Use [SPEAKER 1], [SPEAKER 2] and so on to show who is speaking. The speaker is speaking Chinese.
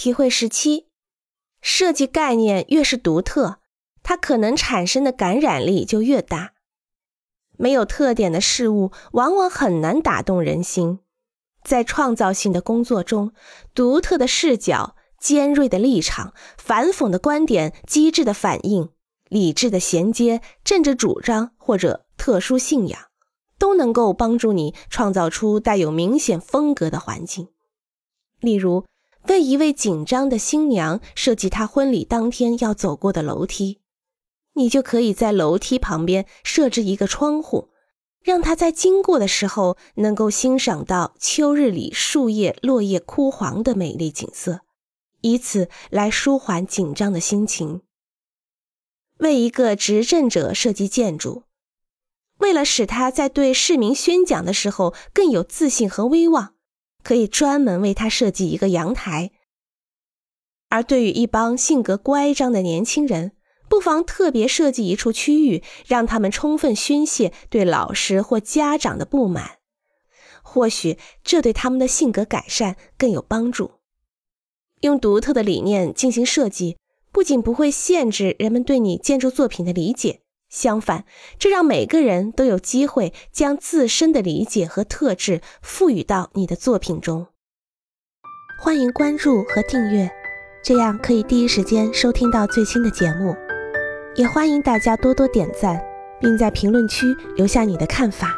[SPEAKER 1] 体会十七：设计概念越是独特，它可能产生的感染力就越大。没有特点的事物往往很难打动人心。在创造性的工作中，独特的视角、尖锐的立场、反讽的观点、机智的反应、理智的衔接、政治主张或者特殊信仰，都能够帮助你创造出带有明显风格的环境。例如，为一位紧张的新娘设计她婚礼当天要走过的楼梯。你就可以在楼梯旁边设置一个窗户，让她在经过的时候能够欣赏到秋日里树叶落叶枯黄的美丽景色，以此来舒缓紧张的心情。为一个执政者设计建筑，为了使他在对市民宣讲的时候更有自信和威望，可以专门为他设计一个阳台。而对于一帮性格乖张的年轻人，不妨特别设计一处区域，让他们充分宣泄对老师或家长的不满，或许这对他们的性格改善更有帮助。用独特的理念进行设计，不仅不会限制人们对你建筑作品的理解，相反，这让每个人都有机会将自身的理解和特质赋予到你的作品中。欢迎关注和订阅，这样可以第一时间收听到最新的节目。也欢迎大家多多点赞，并在评论区留下你的看法。